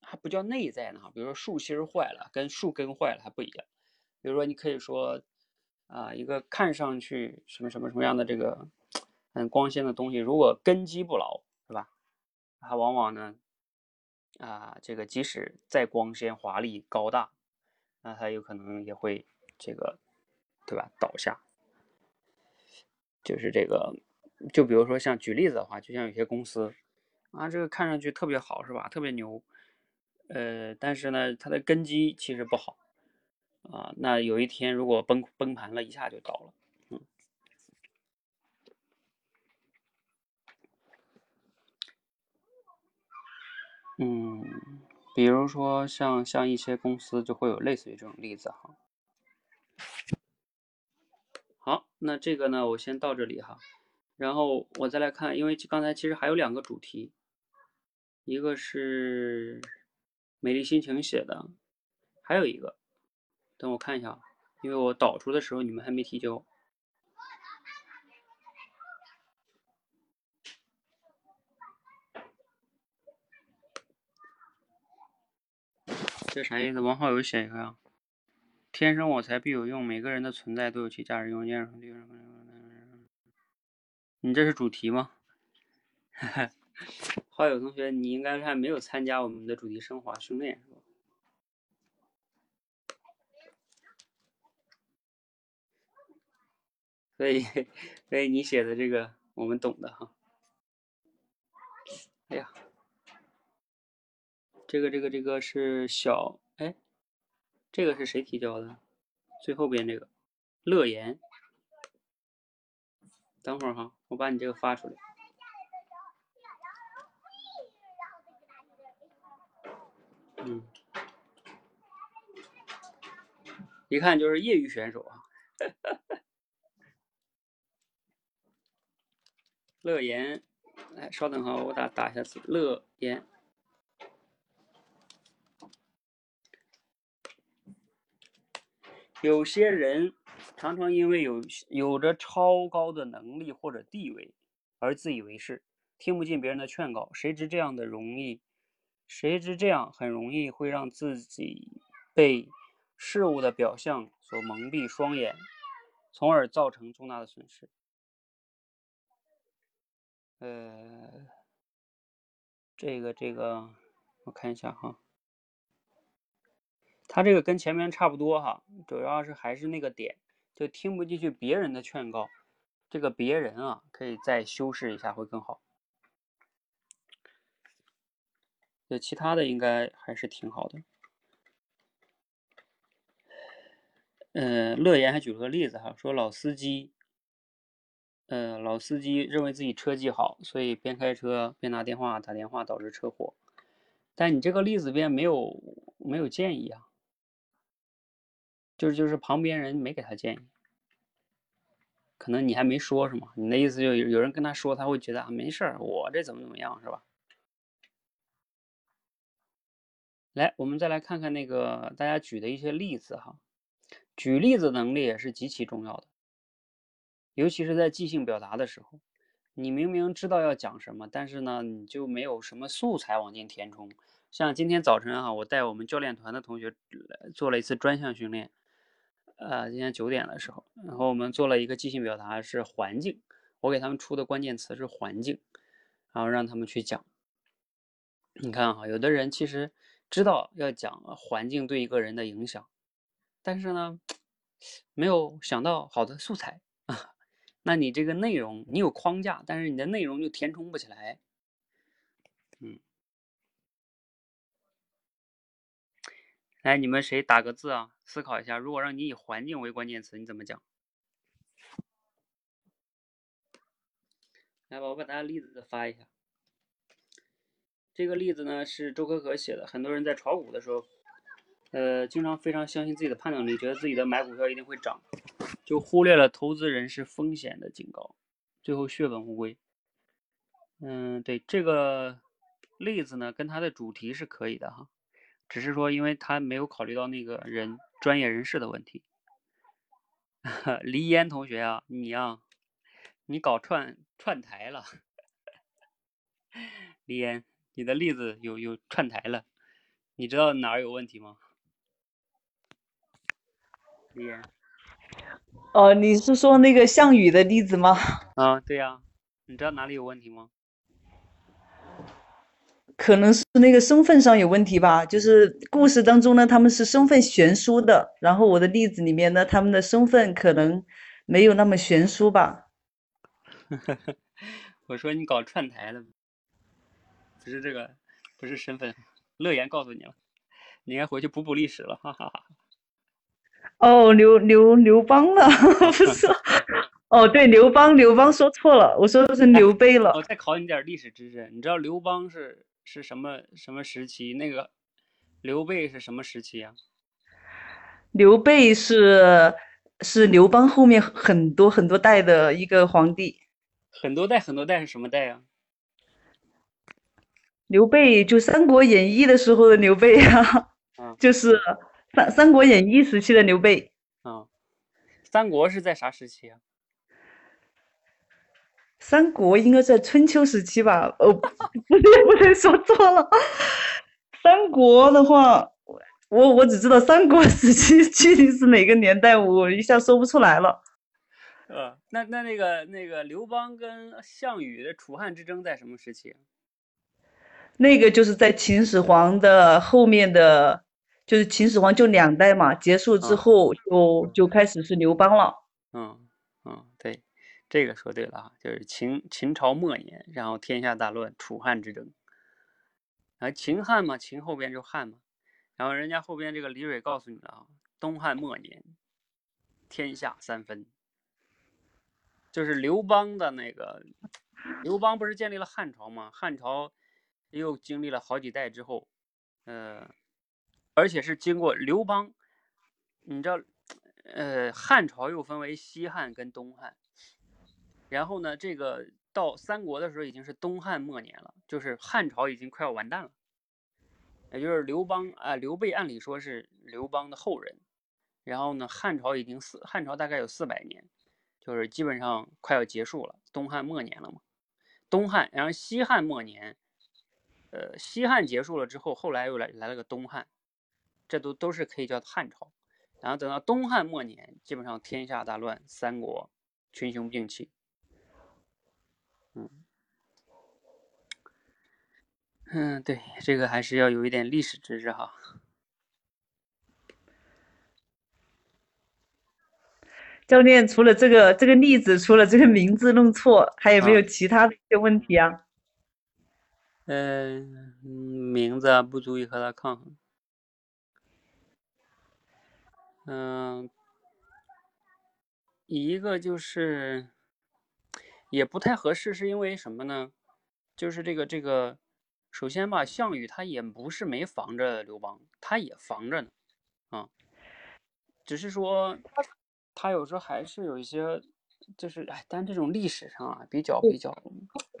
还不叫内在呢哈。比如说树心儿坏了，跟树根坏了还不一样。比如说，你可以说，啊，一个看上去什么什么什么样的这个很光鲜的东西，如果根基不牢，它往往呢，啊，这个即使再光鲜华丽高大，那它有可能也会这个，对吧？倒下。就是这个，就比如说像举例子的话，就像有些公司，啊，这个看上去特别好，是吧？特别牛，呃，但是呢，它的根基其实不好，啊，那有一天如果崩崩盘了，一下就倒了。嗯，比如说像像一些公司就会有类似于这种例子哈。好，那这个呢，我先到这里哈，然后我再来看，因为刚才其实还有两个主题，一个是美丽心情写的，还有一个，等我看一下，因为我导出的时候你们还没提交。这啥意思？王浩友写一个呀。天生我材必有用，每个人的存在都有其价值。用你这是主题吗？<laughs> 浩友同学，你应该还没有参加我们的主题升华训练是吧？所以，所以你写的这个我们懂的哈。哎呀。这个这个这个是小哎，这个是谁提交的？最后边这个乐言，等会儿哈，我把你这个发出来。嗯，一看就是业余选手啊。<laughs> 乐言，来稍等哈，我打打一下字，乐言。有些人常常因为有有着超高的能力或者地位而自以为是，听不进别人的劝告。谁知这样的容易，谁知这样很容易会让自己被事物的表象所蒙蔽双眼，从而造成重大的损失。呃，这个这个，我看一下哈，他这个跟前面差不多哈，主要是还是那个点，就听不进去别人的劝告，这个别人啊，可以再修饰一下会更好。就其他的应该还是挺好的。嗯，乐言还举了个例子哈，说老司机。呃，老司机认为自己车技好，所以边开车边拿电话打电话，导致车祸。但你这个例子边没有没有建议啊，就是就是旁边人没给他建议，可能你还没说是吗？你的意思就有有人跟他说，他会觉得啊没事儿，我这怎么怎么样是吧？来，我们再来看看那个大家举的一些例子哈，举例子能力也是极其重要的。尤其是在即兴表达的时候，你明明知道要讲什么，但是呢，你就没有什么素材往进填充。像今天早晨啊，我带我们教练团的同学做了一次专项训练，呃，今天九点的时候，然后我们做了一个即兴表达，是环境，我给他们出的关键词是环境，然后让他们去讲。你看哈，有的人其实知道要讲环境对一个人的影响，但是呢，没有想到好的素材啊。<laughs> 那你这个内容，你有框架，但是你的内容就填充不起来。来，你们谁打个字啊？思考一下，如果让你以环境为关键词，你怎么讲？来吧，我把大家例子发一下。这个例子呢是周可可写的。很多人在炒股的时候，呃，经常非常相信自己的判断力，觉得自己的买股票一定会涨。就忽略了投资人是风险的警告，最后血本无归。嗯，对这个例子呢，跟它的主题是可以的哈，只是说因为他没有考虑到那个人专业人士的问题。<laughs> 黎烟同学啊，你啊，你搞串串台了。<laughs> 黎烟，你的例子有有串台了，你知道哪儿有问题吗？黎烟。哦，你是说那个项羽的例子吗？啊，对呀，你知道哪里有问题吗？可能是那个身份上有问题吧。就是故事当中呢，他们是身份悬殊的，然后我的例子里面呢，他们的身份可能没有那么悬殊吧。<laughs> 我说你搞串台了，不是这个，不是身份。乐言告诉你了，你应该回去补补历史了，哈哈哈。哦，刘刘刘邦了，<laughs> 不是？<laughs> 哦，对，刘邦，刘邦说错了，我说的是刘备了。我再考你点历史知识，你知道刘邦是是什么什么时期？那个刘备是什么时期呀？刘备是是刘邦后面很多很多代的一个皇帝。很多代很多代是什么代呀？刘备就《三国演义》的时候的刘备啊，<laughs> 就是。三《三国演义》时期的刘备，啊，三国是在啥时期啊？三国应该在春秋时期吧？<laughs> 哦，不对不对，说错了。三国的话，我我只知道三国时期 <laughs> 具体是哪个年代，我一下说不出来了。呃，那那那个那个刘邦跟项羽的楚汉之争在什么时期？那个就是在秦始皇的后面的。就是秦始皇就两代嘛，结束之后就就开始是刘邦了。嗯这个说对了啊，就是秦秦朝末年，然后天下大乱，楚汉之争。啊，秦汉嘛，秦后边就汉嘛，然后人家后边这个李蕊告诉你了啊，东汉末年，天下三分，就是刘邦的那个，刘邦不是建立了汉朝吗？汉朝又经历了好几代之后，呃。而且是经过刘邦，你知道，呃，汉朝又分为西汉跟东汉，然后呢，这个到三国的时候已经是东汉末年了，就是汉朝已经快要完蛋了，也就是刘邦啊，刘备按理说是刘邦的后人，然后呢，汉朝已经四汉朝大概有四百年，就是基本上快要结束了，东汉末年了嘛，东汉，然后西汉末年，呃，西汉结束了之后，后来又来来了个东汉。这都都是可以叫汉朝，然后等到东汉末年，基本上天下大乱，三国群雄并起。嗯，对，这个还是要有一点历史知识哈。教练，除了这个这个例子，除了这个名字弄错，还有没有其他的一些问题啊？嗯，名字不足以和他抗衡。嗯，一个就是也不太合适，是因为什么呢？就是这个这个，首先吧，项羽他也不是没防着刘邦，他也防着呢，啊，只是说他有时候还是有一些，就是哎，但这种历史上啊，比较比较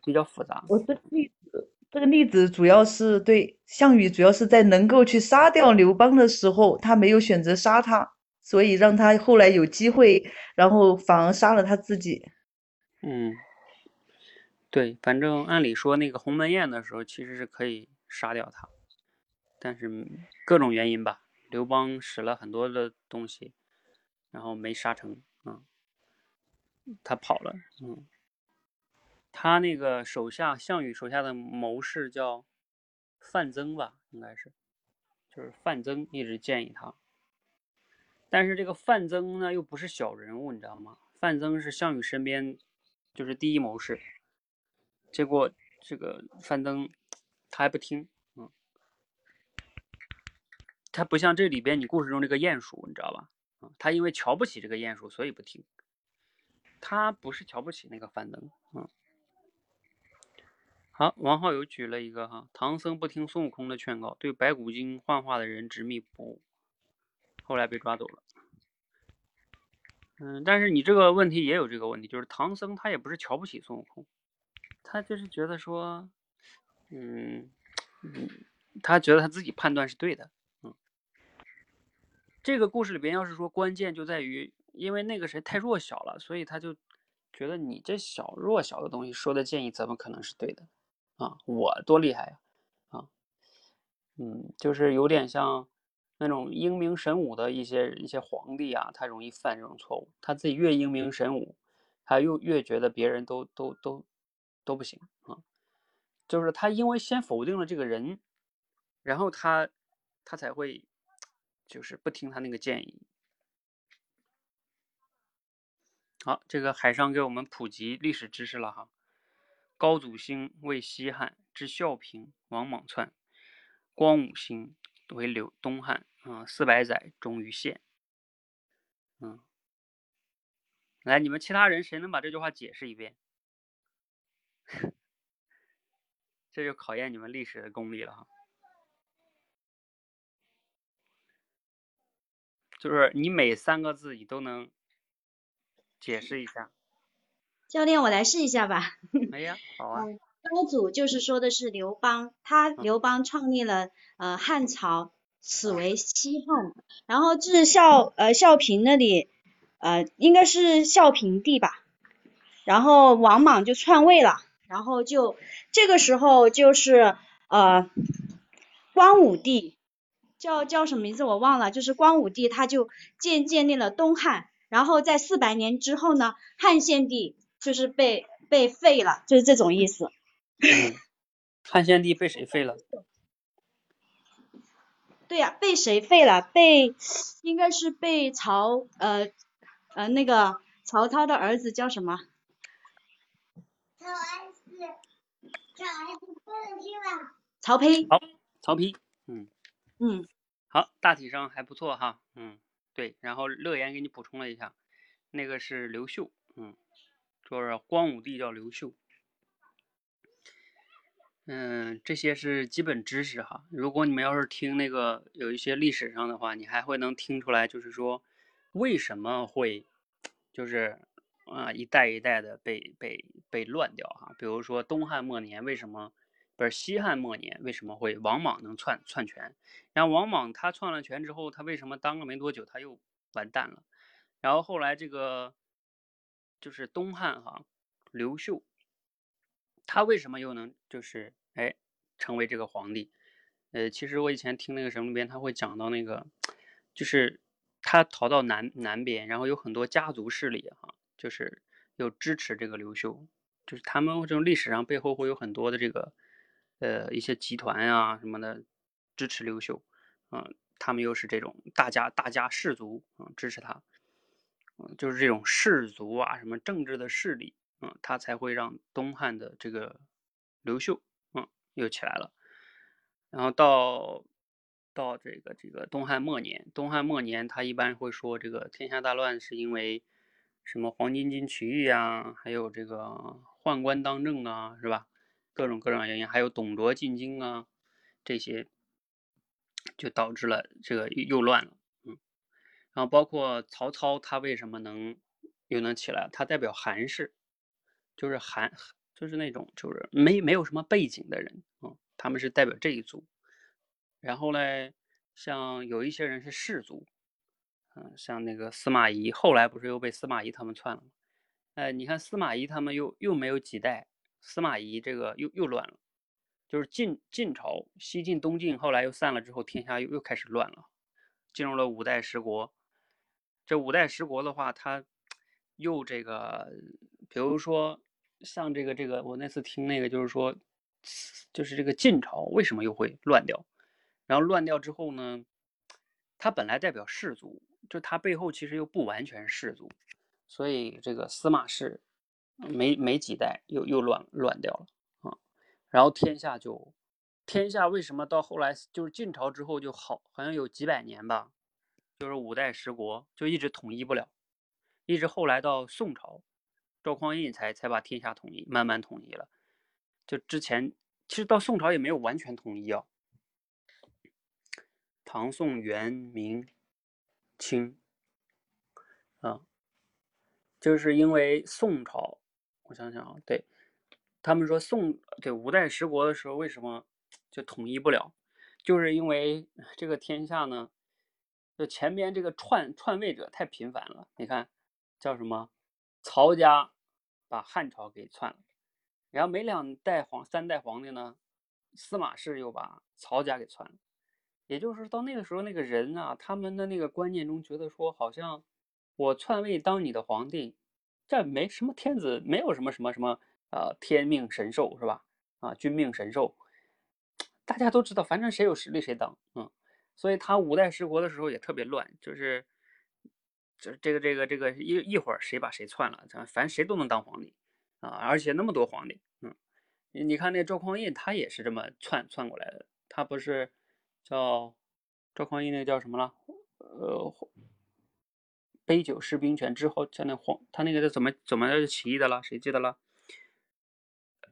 比较复杂。我这例子，这个例子主要是对项羽，主要是在能够去杀掉刘邦的时候，他没有选择杀他。所以让他后来有机会，然后反而杀了他自己。嗯，对，反正按理说那个鸿门宴的时候其实是可以杀掉他，但是各种原因吧，刘邦使了很多的东西，然后没杀成啊，他跑了。嗯，他那个手下项羽手下的谋士叫范增吧，应该是，就是范增一直建议他。但是这个范增呢，又不是小人物，你知道吗？范增是项羽身边就是第一谋士，结果这个范增他还不听，嗯，他不像这里边你故事中这个鼹鼠，你知道吧？嗯，他因为瞧不起这个鼹鼠，所以不听。他不是瞧不起那个范增，嗯。好，王浩友举了一个哈，唐僧不听孙悟空的劝告，对白骨精幻化的人执迷不悟。后来被抓走了，嗯，但是你这个问题也有这个问题，就是唐僧他也不是瞧不起孙悟空，他就是觉得说，嗯，嗯，他觉得他自己判断是对的，嗯，这个故事里边要是说关键就在于，因为那个谁太弱小了，所以他就觉得你这小弱小的东西说的建议怎么可能是对的啊？我多厉害呀，啊，嗯，就是有点像。那种英明神武的一些一些皇帝啊，他容易犯这种错误。他自己越英明神武，他又越觉得别人都都都都不行啊。就是他因为先否定了这个人，然后他他才会就是不听他那个建议。好，这个海上给我们普及历史知识了哈。高祖兴为西汉，至孝平，王莽篡，光武兴。为刘东汉啊，四百载终于现。嗯，来，你们其他人谁能把这句话解释一遍？<laughs> 这就考验你们历史的功力了哈。就是你每三个字你都能解释一下。教练，我来试一下吧。<laughs> 哎呀，好啊。高祖就是说的是刘邦，他刘邦创立了呃汉朝，此为西汉。然后至孝呃孝平那里呃应该是孝平帝吧，然后王莽就篡位了，然后就这个时候就是呃光武帝叫叫什么名字我忘了，就是光武帝他就建建立了东汉，然后在四百年之后呢，汉献帝就是被被废了，就是这种意思。<laughs> 汉献帝被谁废了？<laughs> 对呀，被谁废了？被应该是被曹呃呃那个曹操的儿子叫什么？曹儿子，曹丕。好，曹丕。嗯。嗯。好，大体上还不错哈。嗯，对。然后乐言给你补充了一下，那个是刘秀。嗯，就是光武帝叫刘秀。嗯，这些是基本知识哈。如果你们要是听那个有一些历史上的话，你还会能听出来，就是说为什么会就是啊一代一代的被被被乱掉哈。比如说东汉末年为什么不是西汉末年为什么会王莽能篡篡权？然后王莽他篡了权之后，他为什么当了没多久他又完蛋了？然后后来这个就是东汉哈刘秀。他为什么又能就是哎成为这个皇帝？呃，其实我以前听那个什么里边他会讲到那个，就是他逃到南南边，然后有很多家族势力哈，就是又支持这个刘秀，就是他们这种历史上背后会有很多的这个呃一些集团啊什么的支持刘秀，嗯，他们又是这种大家大家氏族啊支持他，嗯，就是这种氏族啊什么政治的势力，嗯，他才会让东汉的这个刘秀，嗯，又起来了，然后到。到这个这个东汉末年，东汉末年他一般会说这个天下大乱是因为什么黄巾军起义啊，还有这个宦官当政啊，是吧？各种各样原因，还有董卓进京啊，这些就导致了这个又乱了，嗯。然后包括曹操，他为什么能又能起来？他代表韩氏，就是韩，就是那种就是没没有什么背景的人，嗯，他们是代表这一族。然后嘞，像有一些人是士族，嗯，像那个司马懿，后来不是又被司马懿他们篡了吗？哎，你看司马懿他们又又没有几代，司马懿这个又又乱了，就是晋晋朝西晋东晋，后来又散了之后，天下又又开始乱了，进入了五代十国。这五代十国的话，他又这个，比如说像这个这个，我那次听那个就是说，就是这个晋朝为什么又会乱掉？然后乱掉之后呢，他本来代表氏族，就他背后其实又不完全氏族，所以这个司马氏没没几代又又乱乱掉了啊。然后天下就天下为什么到后来就是晋朝之后就好好像有几百年吧，就是五代十国就一直统一不了，一直后来到宋朝，赵匡胤才才把天下统一，慢慢统一了。就之前其实到宋朝也没有完全统一啊。唐宋元明清，啊，就是因为宋朝，我想想啊，对他们说宋对五代十国的时候为什么就统一不了，就是因为这个天下呢，就前边这个篡篡位者太频繁了。你看叫什么？曹家把汉朝给篡了，然后没两代皇三代皇帝呢，司马氏又把曹家给篡了。也就是到那个时候，那个人啊，他们的那个观念中觉得说，好像我篡位当你的皇帝，这没什么天子，没有什么什么什么呃天命神授是吧？啊，君命神授，大家都知道，反正谁有实力谁当，嗯，所以他五代十国的时候也特别乱，就是就是这个这个这个一一会儿谁把谁篡了，反正谁都能当皇帝啊，而且那么多皇帝，嗯，你看那赵匡胤他也是这么篡篡过来的，他不是。叫赵匡胤那个叫什么了？呃，杯酒释兵权之后，叫那黄他那个是怎么怎么起义的了？谁记得了？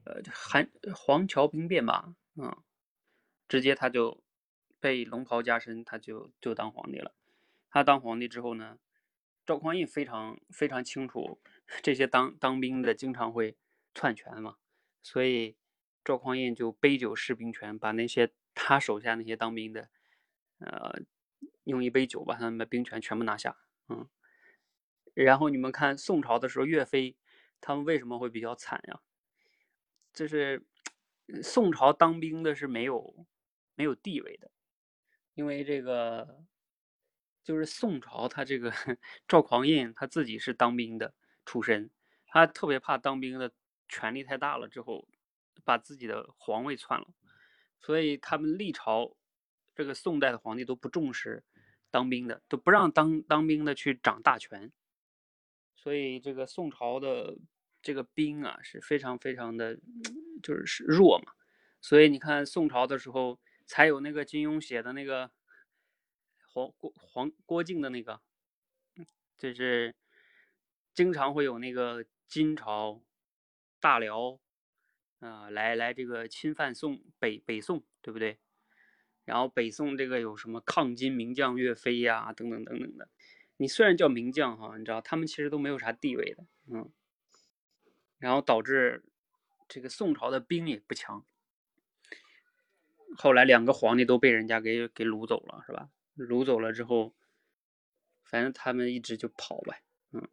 呃，韩黄桥兵变吧，嗯，直接他就被龙袍加身，他就就当皇帝了。他当皇帝之后呢，赵匡胤非常非常清楚 <laughs> 这些当当兵的经常会篡权嘛，所以赵匡胤就杯酒释兵权，把那些。他手下那些当兵的，呃，用一杯酒把他们的兵权全部拿下，嗯。然后你们看宋朝的时候，岳飞他们为什么会比较惨呀？就是宋朝当兵的是没有没有地位的，因为这个就是宋朝他这个 <laughs> 赵匡胤他自己是当兵的出身，他特别怕当兵的权力太大了之后，把自己的皇位篡了。所以他们历朝这个宋代的皇帝都不重视当兵的，都不让当当兵的去掌大权。所以这个宋朝的这个兵啊是非常非常的，就是弱嘛。所以你看宋朝的时候才有那个金庸写的那个黄郭黄郭靖的那个，就是经常会有那个金朝大辽。啊，来来，这个侵犯宋北北宋，对不对？然后北宋这个有什么抗金名将岳飞呀，等等等等的。你虽然叫名将哈，你知道他们其实都没有啥地位的，嗯。然后导致这个宋朝的兵也不强。后来两个皇帝都被人家给给掳走了，是吧？掳走了之后，反正他们一直就跑呗，嗯。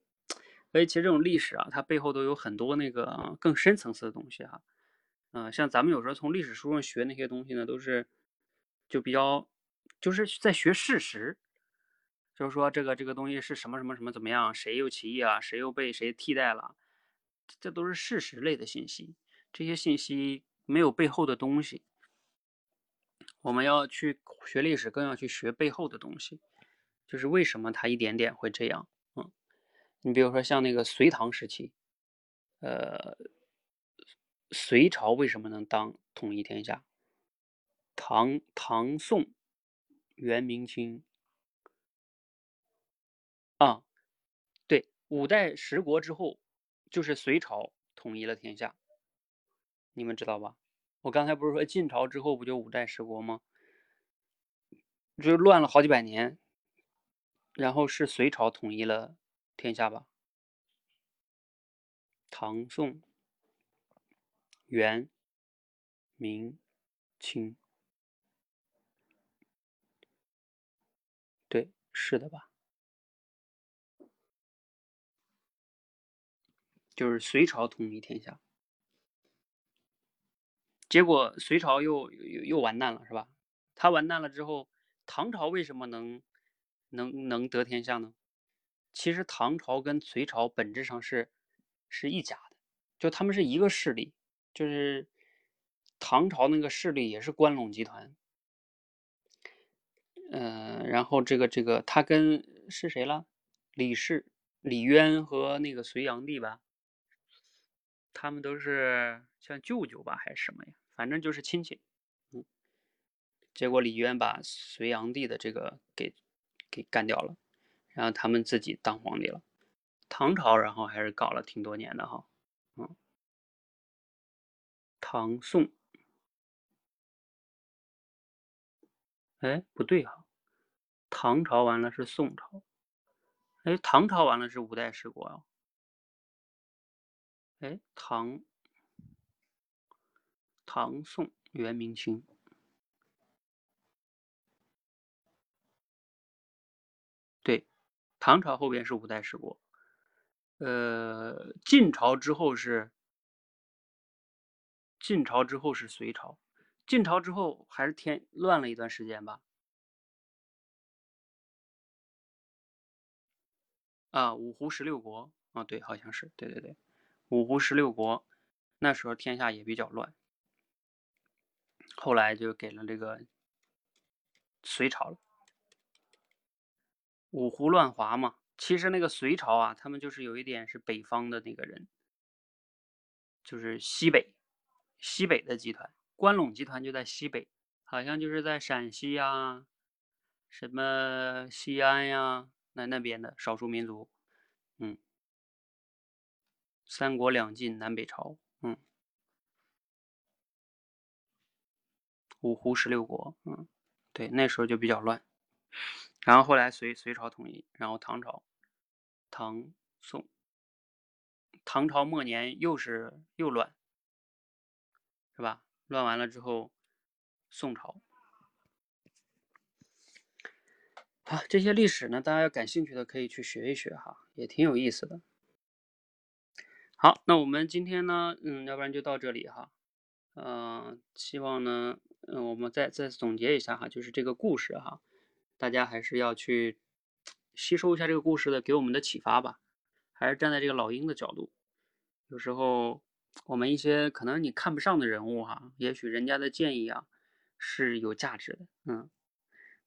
所以其实这种历史啊，它背后都有很多那个更深层次的东西哈。嗯，像咱们有时候从历史书上学那些东西呢，都是就比较就是在学事实，就是说这个这个东西是什么什么什么怎么样，谁又起义啊，谁又被谁替代了，这都是事实类的信息。这些信息没有背后的东西。我们要去学历史，更要去学背后的东西，就是为什么他一点点会这样。嗯，你比如说像那个隋唐时期，呃，隋朝为什么能当统一天下？唐、唐、宋、元、明清，啊，对，五代十国之后，就是隋朝统一了天下，你们知道吧？我刚才不是说晋朝之后不就五代十国吗？就乱了好几百年，然后是隋朝统一了天下吧？唐、宋、元、明、清，对，是的吧？就是隋朝统一天下。结果隋朝又又又完蛋了，是吧？他完蛋了之后，唐朝为什么能能能得天下呢？其实唐朝跟隋朝本质上是是一家的，就他们是一个势力，就是唐朝那个势力也是关陇集团。嗯，然后这个这个他跟是谁了？李氏、李渊和那个隋炀帝吧。他们都是像舅舅吧，还是什么呀？反正就是亲戚。嗯，结果李渊把隋炀帝的这个给给干掉了，然后他们自己当皇帝了。唐朝，然后还是搞了挺多年的哈。嗯，唐宋，哎，不对哈，唐朝完了是宋朝，哎，唐朝完了是五代十国啊。哎，唐、唐宋元明清，对，唐朝后边是五代十国，呃，晋朝之后是晋朝之后是隋朝，晋朝之后还是天乱了一段时间吧？啊，五胡十六国啊，对，好像是，对对对。五胡十六国，那时候天下也比较乱，后来就给了这个隋朝了。五胡乱华嘛，其实那个隋朝啊，他们就是有一点是北方的那个人，就是西北，西北的集团，关陇集团就在西北，好像就是在陕西呀，什么西安呀，那那边的少数民族，嗯。三国两晋南北朝，嗯，五胡十六国，嗯，对，那时候就比较乱。然后后来隋隋朝统一，然后唐朝，唐宋，唐朝末年又是又乱，是吧？乱完了之后，宋朝。好，这些历史呢，大家要感兴趣的可以去学一学哈，也挺有意思的。好，那我们今天呢，嗯，要不然就到这里哈，嗯，希望呢，嗯，我们再再总结一下哈，就是这个故事哈，大家还是要去吸收一下这个故事的给我们的启发吧，还是站在这个老鹰的角度，有时候我们一些可能你看不上的人物哈，也许人家的建议啊是有价值的，嗯，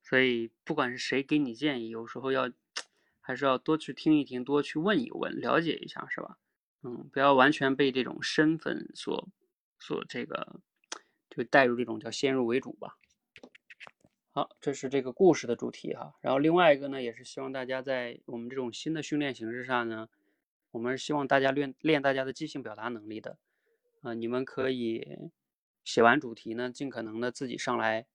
所以不管是谁给你建议，有时候要 <tsk> 还是要多去听一听，多去问一问，了解一下，是吧？嗯，不要完全被这种身份所所这个，就带入这种叫先入为主吧。好，这是这个故事的主题哈。然后另外一个呢，也是希望大家在我们这种新的训练形式上呢，我们是希望大家练练大家的即兴表达能力的。啊，你们可以写完主题呢，尽可能的自己上来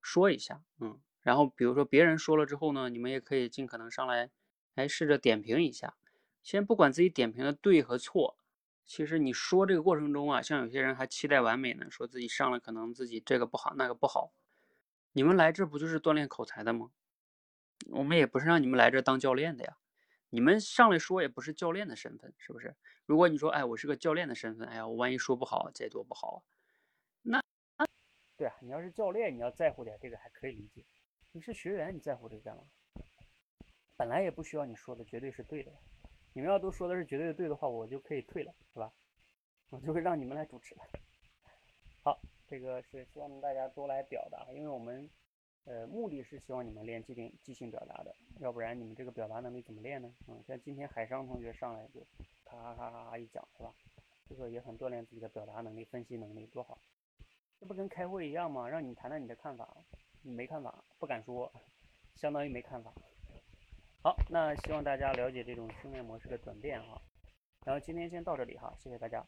说一下，嗯，然后比如说别人说了之后呢，你们也可以尽可能上来，哎，试着点评一下。先不管自己点评的对和错，其实你说这个过程中啊，像有些人还期待完美呢，说自己上来可能自己这个不好那个不好。你们来这不就是锻炼口才的吗？我们也不是让你们来这当教练的呀。你们上来说也不是教练的身份，是不是？如果你说哎我是个教练的身份，哎呀我万一说不好，这多不好啊。那对啊，你要是教练，你要在乎点这个还可以理解。你是学员，你在乎这个干嘛？本来也不需要你说的绝对是对的，你们要都说的是绝对的对的话，我就可以退了，是吧？我就会让你们来主持了。<laughs> 好，这个是希望大家多来表达，因为我们呃目的是希望你们练即兴即兴表达的，要不然你们这个表达能力怎么练呢？嗯，像今天海商同学上来就咔咔咔咔一讲，是吧？这个也很锻炼自己的表达能力、分析能力，多好！这不跟开会一样吗？让你谈谈你的看法，你没看法，不敢说，相当于没看法。好，那希望大家了解这种训练模式的转变哈。然后今天先到这里哈，谢谢大家。